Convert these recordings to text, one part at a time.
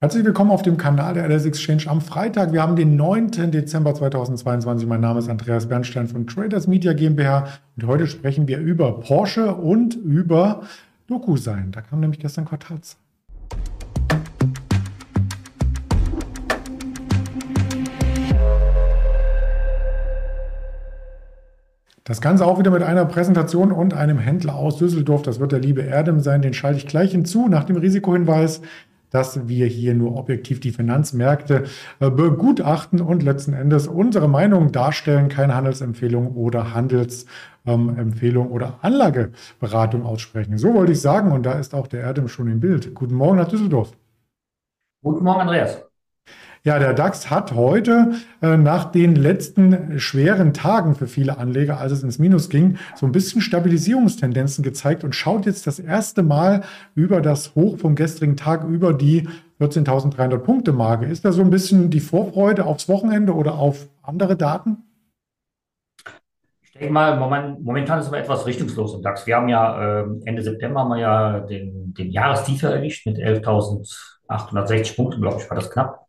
Herzlich willkommen auf dem Kanal der LS Exchange am Freitag. Wir haben den 9. Dezember 2022. Mein Name ist Andreas Bernstein von Traders Media GmbH und heute sprechen wir über Porsche und über DocuSign. Da kam nämlich gestern Quartals. Das Ganze auch wieder mit einer Präsentation und einem Händler aus Düsseldorf. Das wird der liebe Erdem sein. Den schalte ich gleich hinzu nach dem Risikohinweis dass wir hier nur objektiv die Finanzmärkte äh, begutachten und letzten Endes unsere Meinung darstellen, keine Handelsempfehlung oder Handelsempfehlung ähm, oder Anlageberatung aussprechen. So wollte ich sagen und da ist auch der Erdem schon im Bild. Guten Morgen nach Düsseldorf. Guten Morgen, Andreas. Ja, der DAX hat heute äh, nach den letzten schweren Tagen für viele Anleger, als es ins Minus ging, so ein bisschen Stabilisierungstendenzen gezeigt und schaut jetzt das erste Mal über das Hoch vom gestrigen Tag über die 14.300 Punkte Marke. Ist da so ein bisschen die Vorfreude aufs Wochenende oder auf andere Daten? Ich denke mal, momentan ist aber etwas richtungslos im DAX. Wir haben ja äh, Ende September haben wir ja den, den Jahrestiefer erwischt mit 11.860 Punkten, glaube ich, war das knapp.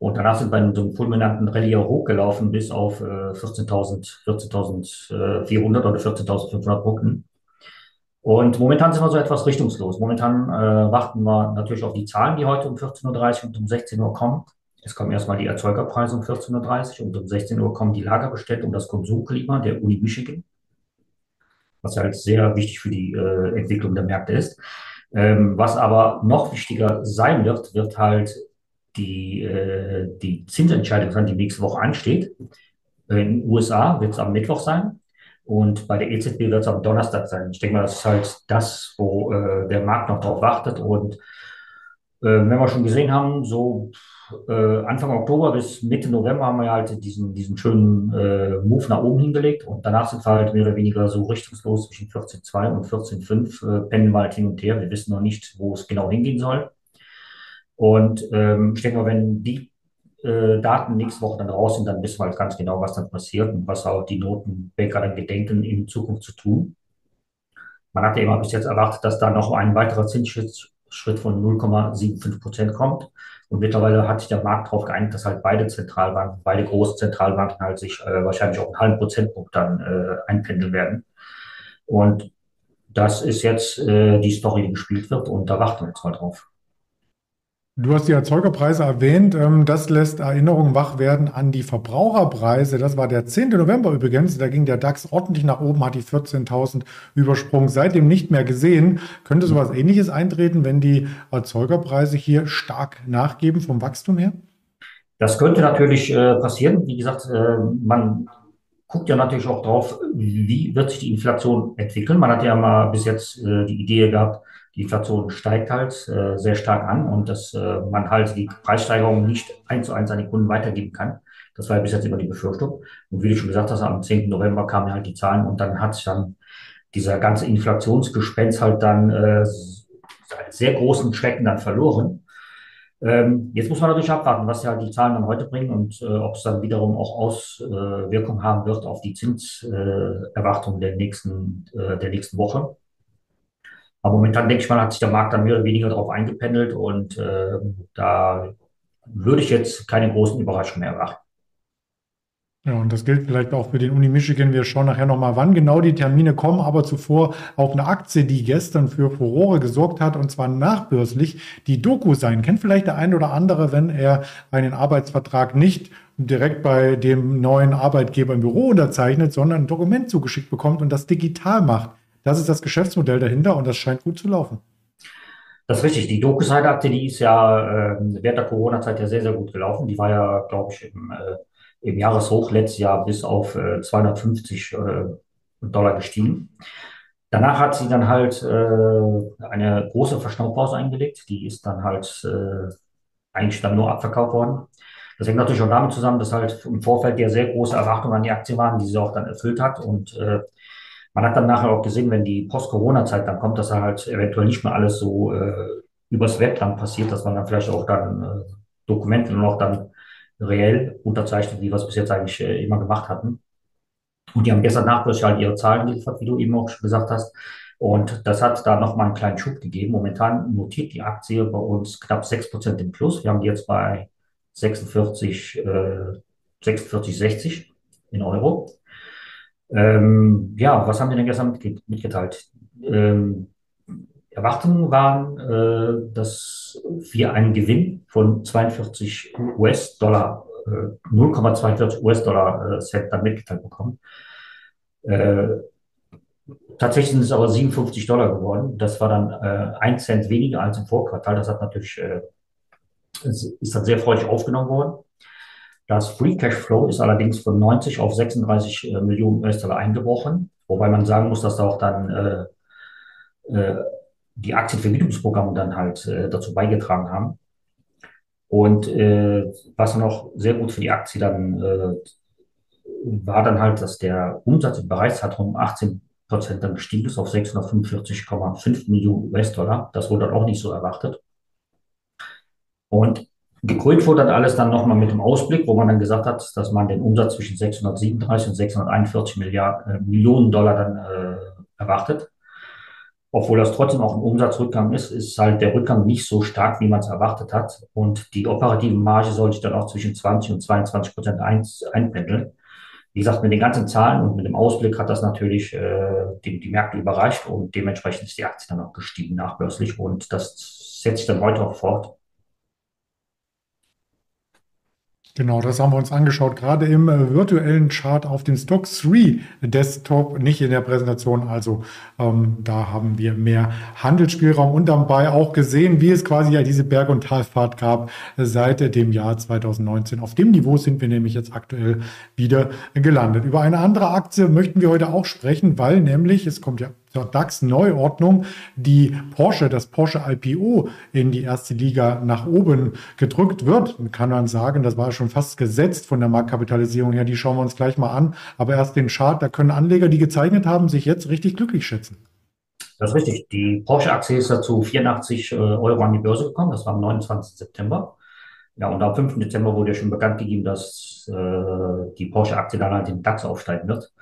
Und danach sind wir in so einem fulminanten Rallye hochgelaufen bis auf äh, 14.000, 14.400 oder 14.500 Punkten. Und momentan sind wir so etwas richtungslos. Momentan äh, warten wir natürlich auf die Zahlen, die heute um 14.30 Uhr und um 16 Uhr kommen. Es kommen erstmal die Erzeugerpreise um 14.30 Uhr und um 16 Uhr kommen die Lagerbestellungen und das Konsumklima der Uni Michigan, was halt sehr wichtig für die äh, Entwicklung der Märkte ist. Ähm, was aber noch wichtiger sein wird, wird halt die, äh, die Zinsentscheidung, die nächste Woche ansteht. In den USA wird es am Mittwoch sein und bei der EZB wird es am Donnerstag sein. Ich denke mal, das ist halt das, wo äh, der Markt noch drauf wartet. Und äh, wenn wir schon gesehen haben, so äh, Anfang Oktober bis Mitte November haben wir halt diesen, diesen schönen äh, Move nach oben hingelegt und danach sind wir halt mehr oder weniger so richtungslos zwischen 14,2 und 14,5 äh, pendeln wir halt hin und her. Wir wissen noch nicht, wo es genau hingehen soll. Und ähm, ich denke mal, wenn die äh, Daten nächste Woche dann raus sind, dann wissen wir halt ganz genau, was dann passiert und was auch die Notenbanker dann gedenken, in Zukunft zu tun. Man hatte immer bis jetzt erwartet, dass da noch ein weiterer Zinsschritt von 0,75 Prozent kommt. Und mittlerweile hat sich der Markt darauf geeinigt, dass halt beide Zentralbanken, beide großen Zentralbanken halt sich äh, wahrscheinlich auch einen halben Prozentpunkt dann äh, einpendeln werden. Und das ist jetzt äh, die Story, die gespielt wird und da warten wir jetzt mal drauf. Du hast die Erzeugerpreise erwähnt. Ähm, das lässt Erinnerungen wach werden an die Verbraucherpreise. Das war der 10. November übrigens. Da ging der DAX ordentlich nach oben, hat die 14.000 übersprungen. Seitdem nicht mehr gesehen. Könnte sowas ähnliches eintreten, wenn die Erzeugerpreise hier stark nachgeben vom Wachstum her? Das könnte natürlich äh, passieren. Wie gesagt, äh, man guckt ja natürlich auch drauf, wie wird sich die Inflation entwickeln. Man hat ja mal bis jetzt äh, die Idee gehabt, die Inflation steigt halt äh, sehr stark an und dass äh, man halt die Preissteigerung nicht eins zu eins an die Kunden weitergeben kann. Das war ja bis jetzt immer die Befürchtung. Und wie du schon gesagt hast, am 10. November kamen halt die Zahlen und dann hat sich dann dieser ganze Inflationsgespenst halt dann äh, sehr großen Schrecken dann verloren. Ähm, jetzt muss man natürlich abwarten, was ja die Zahlen dann heute bringen und äh, ob es dann wiederum auch Auswirkungen haben wird auf die Zinserwartungen der nächsten, äh, der nächsten Woche. Aber momentan denke ich mal, hat sich der Markt dann mehr oder weniger darauf eingependelt und äh, da würde ich jetzt keine großen Überraschungen mehr erwarten. Ja, und das gilt vielleicht auch für den Uni Michigan. Wir schauen nachher nochmal, wann genau die Termine kommen, aber zuvor auch eine Aktie, die gestern für Furore gesorgt hat, und zwar nachbörslich, die Doku sein. Kennt vielleicht der ein oder andere, wenn er einen Arbeitsvertrag nicht direkt bei dem neuen Arbeitgeber im Büro unterzeichnet, sondern ein Dokument zugeschickt bekommt und das digital macht. Das ist das Geschäftsmodell dahinter und das scheint gut zu laufen. Das ist richtig. Die DocuSign-Aktie, die ist ja äh, während der Corona-Zeit ja sehr, sehr gut gelaufen. Die war ja, glaube ich, im, äh, im Jahreshoch letztes Jahr bis auf äh, 250 äh, Dollar gestiegen. Danach hat sie dann halt äh, eine große Verschnaufpause eingelegt. Die ist dann halt äh, eigentlich dann nur abverkauft worden. Das hängt natürlich auch damit zusammen, dass halt im Vorfeld ja sehr große Erwartungen an die Aktie waren, die sie auch dann erfüllt hat. Und man hat dann nachher auch gesehen, wenn die Post-Corona-Zeit dann kommt, dass halt eventuell nicht mehr alles so äh, übers Web dann passiert, dass man dann vielleicht auch dann äh, Dokumente nur noch dann reell unterzeichnet, wie wir es bis jetzt eigentlich äh, immer gemacht hatten. Und die haben gestern nachbörslich halt ihre Zahlen geliefert, wie du eben auch schon gesagt hast. Und das hat da nochmal einen kleinen Schub gegeben. Momentan notiert die Aktie bei uns knapp 6% im Plus. Wir haben die jetzt bei 46, äh, 46, 60 in Euro. Ähm, ja, was haben die denn gestern mitgeteilt? Ähm, Erwartungen waren, äh, dass wir einen Gewinn von 42 US-Dollar, äh, 0,42 US-Dollar äh, Cent dann mitgeteilt bekommen. Äh, tatsächlich sind es aber 57 Dollar geworden. Das war dann äh, ein Cent weniger als im Vorquartal. Das hat natürlich, äh, ist dann sehr freudig aufgenommen worden. Das Free Cash Flow ist allerdings von 90 auf 36 äh, Millionen US-Dollar eingebrochen, wobei man sagen muss, dass da auch dann äh, äh, die Aktienvermietungsprogramme dann halt äh, dazu beigetragen haben. Und äh, was noch sehr gut für die Aktie dann äh, war dann halt, dass der Umsatz im Bereichszeitraum um 18 Prozent dann gestiegen ist auf 645,5 Millionen US-Dollar. Das wurde dann auch nicht so erwartet. Und gekrönt wurde dann alles dann nochmal mit dem Ausblick, wo man dann gesagt hat, dass man den Umsatz zwischen 637 und 641 Milliarden, äh, Millionen Dollar dann äh, erwartet obwohl das trotzdem auch ein Umsatzrückgang ist, ist halt der Rückgang nicht so stark, wie man es erwartet hat. Und die operative Marge soll sich dann auch zwischen 20 und 22 Prozent ein, einpendeln. Wie gesagt, mit den ganzen Zahlen und mit dem Ausblick hat das natürlich äh, die, die Märkte überreicht und dementsprechend ist die Aktie dann auch gestiegen nachbörslich und das setzt sich dann heute auch fort. Genau, das haben wir uns angeschaut, gerade im äh, virtuellen Chart auf dem Stock 3 Desktop, nicht in der Präsentation. Also ähm, da haben wir mehr Handelsspielraum und dabei auch gesehen, wie es quasi ja diese Berg- und Talfahrt gab seit dem Jahr 2019. Auf dem Niveau sind wir nämlich jetzt aktuell wieder gelandet. Über eine andere Aktie möchten wir heute auch sprechen, weil nämlich, es kommt ja zur DAX-Neuordnung die Porsche, das Porsche IPO in die erste Liga nach oben gedrückt wird. Kann man sagen, das war schon fast gesetzt von der Marktkapitalisierung her. Die schauen wir uns gleich mal an. Aber erst den Chart, da können Anleger, die gezeichnet haben, sich jetzt richtig glücklich schätzen. Das ist richtig. Die Porsche-Aktie ist dazu 84 äh, Euro an die Börse gekommen. Das war am 29. September. Ja, und am 5. Dezember wurde ja schon bekannt gegeben, dass äh, die Porsche-Aktie dann halt den DAX aufsteigen wird.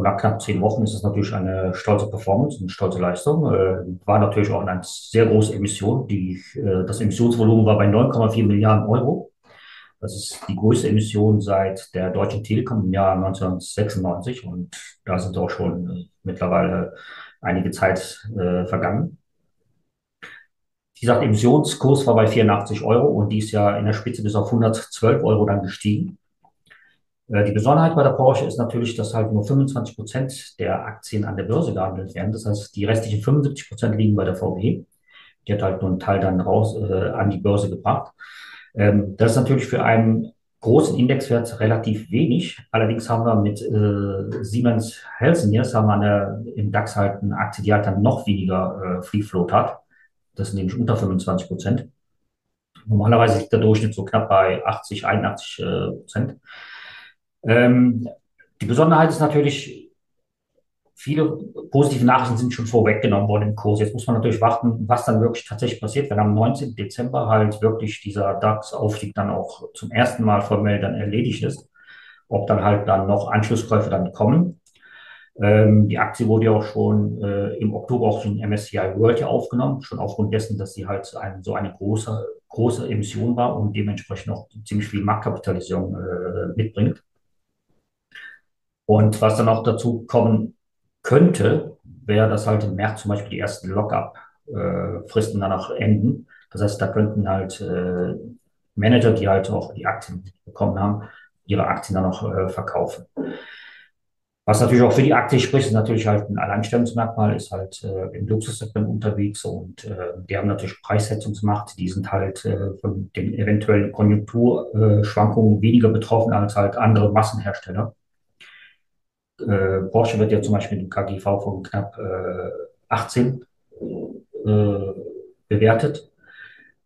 So nach knapp zehn Wochen ist es natürlich eine stolze Performance, eine stolze Leistung. Äh, war natürlich auch eine sehr große Emission. Die, äh, das Emissionsvolumen war bei 9,4 Milliarden Euro. Das ist die größte Emission seit der Deutschen Telekom im Jahr 1996 und da sind auch schon äh, mittlerweile einige Zeit äh, vergangen. Dieser Emissionskurs war bei 84 Euro und die ist ja in der Spitze bis auf 112 Euro dann gestiegen. Äh, die Besonderheit bei der Porsche ist natürlich, dass halt nur 25 Prozent der Aktien an der Börse gehandelt werden. Das heißt, die restlichen 75 Prozent liegen bei der VW. Die hat halt nur einen Teil dann raus äh, an die Börse gebracht. Ähm, das ist natürlich für einen großen Indexwert relativ wenig. Allerdings haben wir mit äh, Siemens Healthineers haben wir eine, im DAX halt eine Aktie, die halt dann noch weniger äh, Free Float hat. Das sind nämlich unter 25 Prozent. Normalerweise liegt der Durchschnitt so knapp bei 80, 81 äh, Prozent. Ähm, die Besonderheit ist natürlich, viele positive Nachrichten sind schon vorweggenommen worden im Kurs. Jetzt muss man natürlich warten, was dann wirklich tatsächlich passiert, wenn am 19. Dezember halt wirklich dieser DAX-Aufstieg dann auch zum ersten Mal formell dann erledigt ist. Ob dann halt dann noch Anschlusskäufe dann kommen. Ähm, die Aktie wurde ja auch schon äh, im Oktober auch in MSCI World ja aufgenommen, schon aufgrund dessen, dass sie halt ein, so eine große, große Emission war und dementsprechend auch ziemlich viel Marktkapitalisierung äh, mitbringt. Und was dann auch dazu kommen könnte, wäre, dass halt im März zum Beispiel die ersten Lockup-Fristen dann auch enden. Das heißt, da könnten halt äh, Manager, die halt auch die Aktien bekommen haben, ihre Aktien dann auch äh, verkaufen. Was natürlich auch für die Aktie spricht, ist natürlich halt ein Alleinstellungsmerkmal, ist halt äh, im Luxussegment unterwegs und äh, die haben natürlich Preissetzungsmacht, die sind halt äh, von den eventuellen Konjunkturschwankungen weniger betroffen als halt andere Massenhersteller äh, Porsche wird ja zum Beispiel mit dem KGV von knapp äh, 18 äh, bewertet.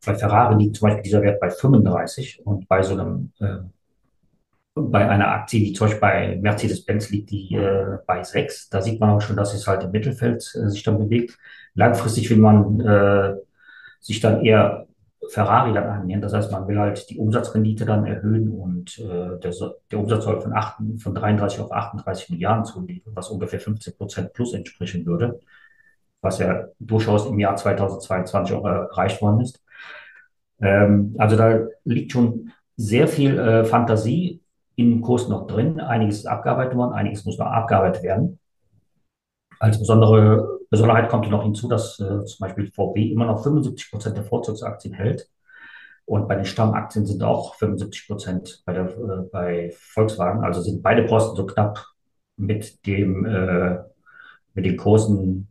Bei Ferrari liegt zum Beispiel dieser Wert bei 35 und bei so einem äh, bei einer Aktie, die zum Beispiel bei Mercedes-Benz liegt, die äh, bei 6. Da sieht man auch schon, dass es halt im Mittelfeld äh, sich dann bewegt. Langfristig will man äh, sich dann eher Ferrari dann annähern. Das heißt, man will halt die Umsatzrendite dann erhöhen und äh, der, der, Umsatz soll von, 8, von 33 auf 38 Milliarden zulegen, was ungefähr 15 Prozent plus entsprechen würde. was ja durchaus im Jahr 2022 auch erreicht worden ist. Ähm, also da liegt schon sehr viel äh, Fantasie im Kurs noch drin. Einiges ist abgearbeitet worden, einiges muss noch abgearbeitet werden. Als besondere Besonderheit kommt noch hinzu, dass äh, zum Beispiel VW immer noch 75 Prozent der Vorzugsaktien hält. Und bei den Stammaktien sind auch 75 Prozent bei, äh, bei Volkswagen. Also sind beide Posten so knapp mit dem, äh, mit den Kursen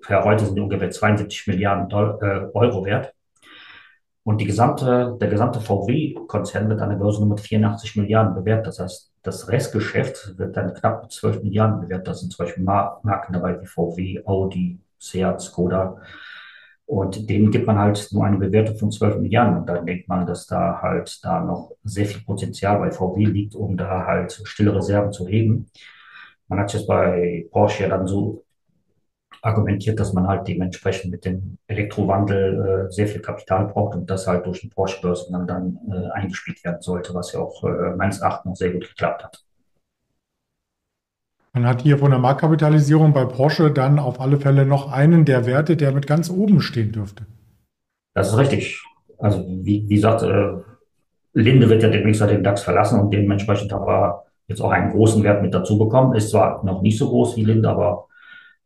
per heute sind die ungefähr 72 Milliarden Doll äh, Euro wert. Und die gesamte, der gesamte VW-Konzern wird an der Börse nur mit 84 Milliarden bewertet. Das heißt, das Restgeschäft wird dann knapp mit 12 Milliarden bewertet. Das sind zum Beispiel Marken dabei wie VW, Audi, Seat, Skoda. Und denen gibt man halt nur eine Bewertung von 12 Milliarden. Und dann denkt man, dass da halt da noch sehr viel Potenzial bei VW liegt, um da halt stille Reserven zu heben. Man hat jetzt bei Porsche ja dann so argumentiert, dass man halt dementsprechend mit dem Elektrowandel äh, sehr viel Kapital braucht und das halt durch den Porsche-Börsen dann, dann äh, eingespielt werden sollte, was ja auch äh, meines Erachtens sehr gut geklappt hat. Man hat hier von der Marktkapitalisierung bei Porsche dann auf alle Fälle noch einen der Werte, der mit ganz oben stehen dürfte. Das ist richtig. Also wie, wie gesagt, äh, Linde wird ja demnächst den DAX verlassen und dementsprechend haben wir jetzt auch einen großen Wert mit dazu bekommen. Ist zwar noch nicht so groß wie Linde, aber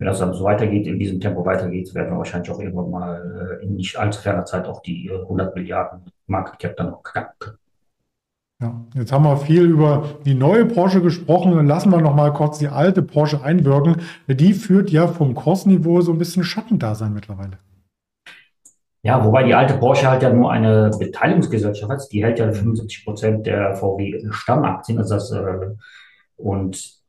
wenn das dann so weitergeht, in diesem Tempo weitergeht, werden wir wahrscheinlich auch irgendwann mal äh, in nicht allzu ferner Zeit auch die 100 äh, Milliarden Market Cap dann noch knacken können. Ja, jetzt haben wir viel über die neue Porsche gesprochen. Lassen wir noch mal kurz die alte Porsche einwirken. Die führt ja vom Kursniveau so ein bisschen Schattendasein mittlerweile. Ja, wobei die alte Porsche halt ja nur eine Beteiligungsgesellschaft hat. Die hält ja 75 Prozent der VW Stammaktien. Also das, äh, und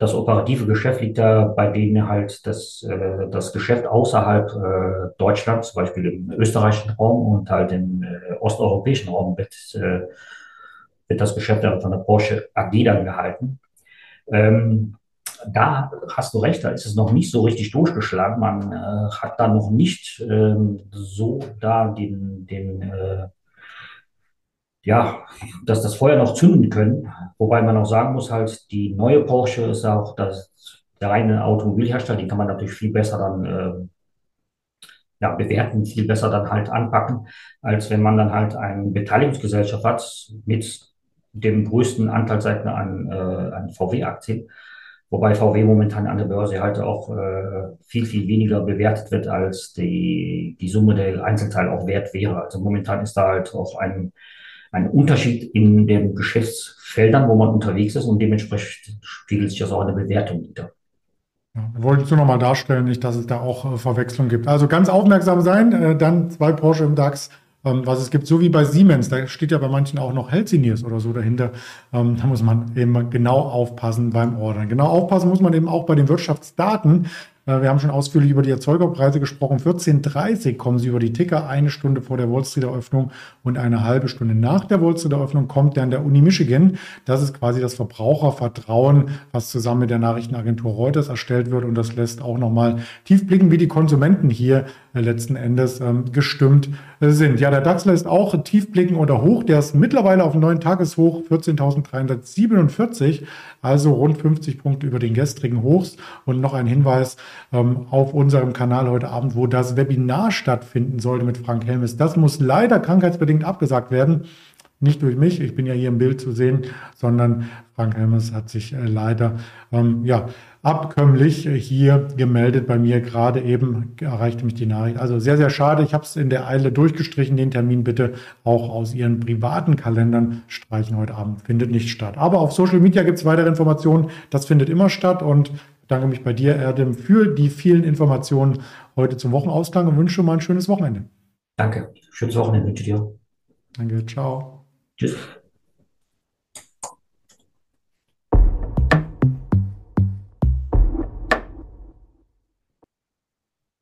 das operative Geschäft liegt da bei denen halt das, äh, das Geschäft außerhalb äh, Deutschlands, zum Beispiel im österreichischen Raum und halt im äh, osteuropäischen Raum wird, äh, wird das Geschäft dann von der Porsche AG dann gehalten. Ähm, da hast du recht, da ist es noch nicht so richtig durchgeschlagen. Man äh, hat da noch nicht ähm, so da den, den äh, ja, dass das Feuer noch zünden können. Wobei man auch sagen muss, halt, die neue Porsche ist auch das, der reine Automobilhersteller, den kann man natürlich viel besser dann äh, ja, bewerten, viel besser dann halt anpacken, als wenn man dann halt eine Beteiligungsgesellschaft hat mit dem größten Anteilseigner an, äh, an VW-Aktien. Wobei VW momentan an der Börse halt auch äh, viel, viel weniger bewertet wird, als die, die Summe der Einzelteile auch wert wäre. Also momentan ist da halt auch ein ein Unterschied in den Geschäftsfeldern, wo man unterwegs ist und dementsprechend spiegelt sich das auch in der Bewertung wieder. Ja, wolltest du nochmal darstellen, nicht, dass es da auch äh, Verwechslung gibt. Also ganz aufmerksam sein, äh, dann zwei Porsche im DAX, ähm, was es gibt, so wie bei Siemens, da steht ja bei manchen auch noch Healthineers oder so dahinter. Ähm, da muss man eben genau aufpassen beim Ordern. Genau aufpassen muss man eben auch bei den Wirtschaftsdaten. Äh, wir haben schon ausführlich über die Erzeugerpreise gesprochen. 14.30 kommen sie über die Ticker, eine Stunde vor der Wall Street Eröffnung und eine halbe Stunde nach der Wall Street Eröffnung kommt dann der Uni Michigan. Das ist quasi das Verbrauchervertrauen, was zusammen mit der Nachrichtenagentur Reuters erstellt wird und das lässt auch nochmal tief blicken, wie die Konsumenten hier äh, letzten Endes ähm, gestimmt äh, sind. Ja, der DAX lässt auch tief blicken oder hoch. Der ist mittlerweile auf dem neuen Tageshoch 14.347, also rund 50 Punkte über den gestrigen Hochs. Und noch ein Hinweis, ähm, auf unserem Kanal heute Abend, wo das Webinar stattfinden sollte mit Frank Helmes. Das muss leider krankheitsbedingt abgesagt werden. Nicht durch mich, ich bin ja hier im Bild zu sehen, sondern Frank Helmes hat sich äh, leider ähm, ja, abkömmlich hier gemeldet bei mir. Gerade eben erreichte mich die Nachricht. Also sehr, sehr schade. Ich habe es in der Eile durchgestrichen. Den Termin bitte auch aus Ihren privaten Kalendern streichen heute Abend. Findet nicht statt. Aber auf Social Media gibt es weitere Informationen. Das findet immer statt und bedanke mich bei dir, Erdem, für die vielen Informationen heute zum Wochenausgang und wünsche mal ein schönes Wochenende. Danke. Schönes Wochenende wünsche dir. Danke. Ciao. Tschüss.